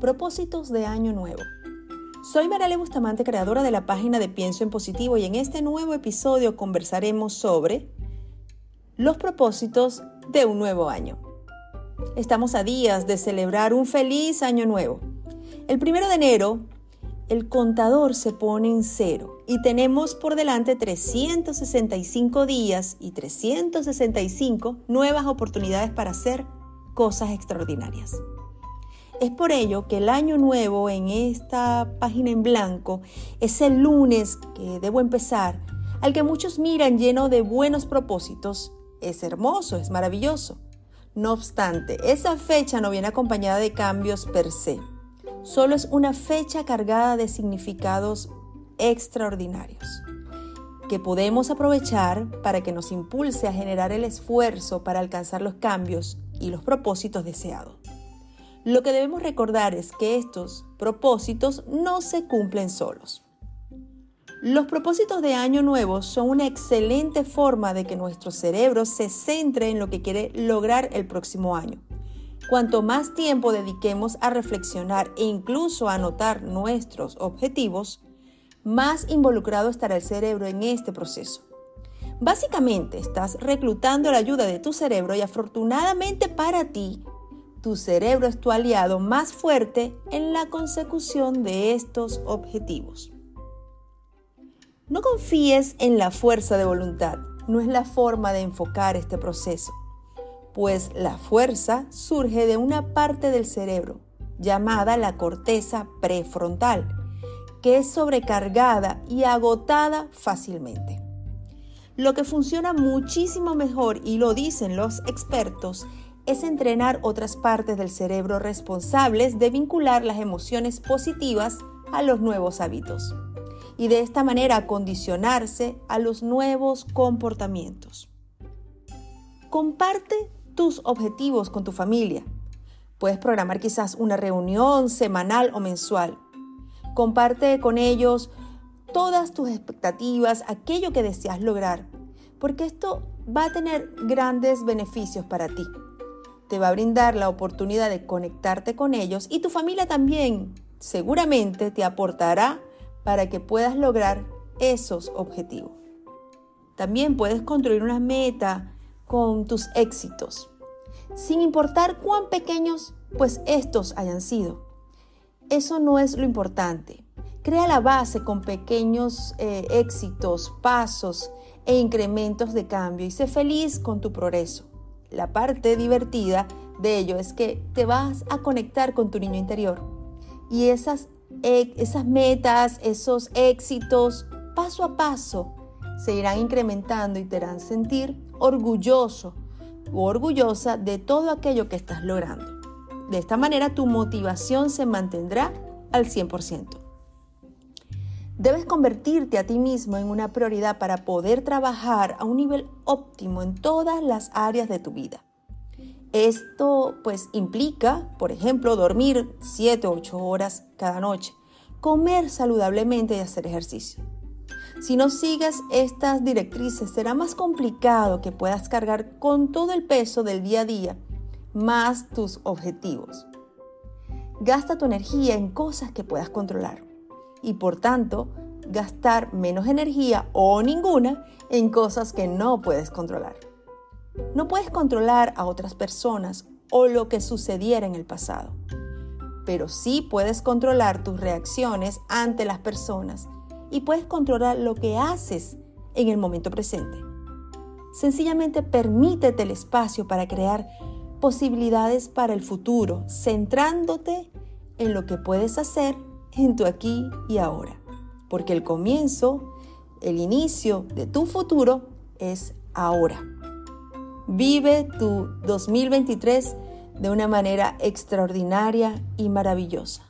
Propósitos de Año Nuevo. Soy Marale Bustamante, creadora de la página de Pienso en Positivo y en este nuevo episodio conversaremos sobre los propósitos de un nuevo año. Estamos a días de celebrar un feliz año nuevo. El primero de enero, el contador se pone en cero y tenemos por delante 365 días y 365 nuevas oportunidades para hacer cosas extraordinarias. Es por ello que el año nuevo en esta página en blanco es el lunes que debo empezar, al que muchos miran lleno de buenos propósitos. Es hermoso, es maravilloso. No obstante, esa fecha no viene acompañada de cambios per se. Solo es una fecha cargada de significados extraordinarios que podemos aprovechar para que nos impulse a generar el esfuerzo para alcanzar los cambios y los propósitos deseados. Lo que debemos recordar es que estos propósitos no se cumplen solos. Los propósitos de año nuevo son una excelente forma de que nuestro cerebro se centre en lo que quiere lograr el próximo año. Cuanto más tiempo dediquemos a reflexionar e incluso a anotar nuestros objetivos, más involucrado estará el cerebro en este proceso. Básicamente estás reclutando la ayuda de tu cerebro y afortunadamente para ti, tu cerebro es tu aliado más fuerte en la consecución de estos objetivos. No confíes en la fuerza de voluntad, no es la forma de enfocar este proceso, pues la fuerza surge de una parte del cerebro llamada la corteza prefrontal, que es sobrecargada y agotada fácilmente. Lo que funciona muchísimo mejor, y lo dicen los expertos, es entrenar otras partes del cerebro responsables de vincular las emociones positivas a los nuevos hábitos y de esta manera condicionarse a los nuevos comportamientos. Comparte tus objetivos con tu familia. Puedes programar quizás una reunión semanal o mensual. Comparte con ellos todas tus expectativas, aquello que deseas lograr, porque esto va a tener grandes beneficios para ti te va a brindar la oportunidad de conectarte con ellos y tu familia también seguramente te aportará para que puedas lograr esos objetivos. También puedes construir una meta con tus éxitos, sin importar cuán pequeños pues estos hayan sido. Eso no es lo importante. Crea la base con pequeños eh, éxitos, pasos e incrementos de cambio y sé feliz con tu progreso la parte divertida de ello es que te vas a conectar con tu niño interior. Y esas, esas metas, esos éxitos, paso a paso, se irán incrementando y te harán sentir orgulloso o orgullosa de todo aquello que estás logrando. De esta manera tu motivación se mantendrá al 100%. Debes convertirte a ti mismo en una prioridad para poder trabajar a un nivel óptimo en todas las áreas de tu vida. Esto pues implica, por ejemplo, dormir 7 o 8 horas cada noche, comer saludablemente y hacer ejercicio. Si no sigues estas directrices será más complicado que puedas cargar con todo el peso del día a día más tus objetivos. Gasta tu energía en cosas que puedas controlar y por tanto gastar menos energía o ninguna en cosas que no puedes controlar. No puedes controlar a otras personas o lo que sucediera en el pasado, pero sí puedes controlar tus reacciones ante las personas y puedes controlar lo que haces en el momento presente. Sencillamente permítete el espacio para crear posibilidades para el futuro, centrándote en lo que puedes hacer en tu aquí y ahora. Porque el comienzo, el inicio de tu futuro es ahora. Vive tu 2023 de una manera extraordinaria y maravillosa.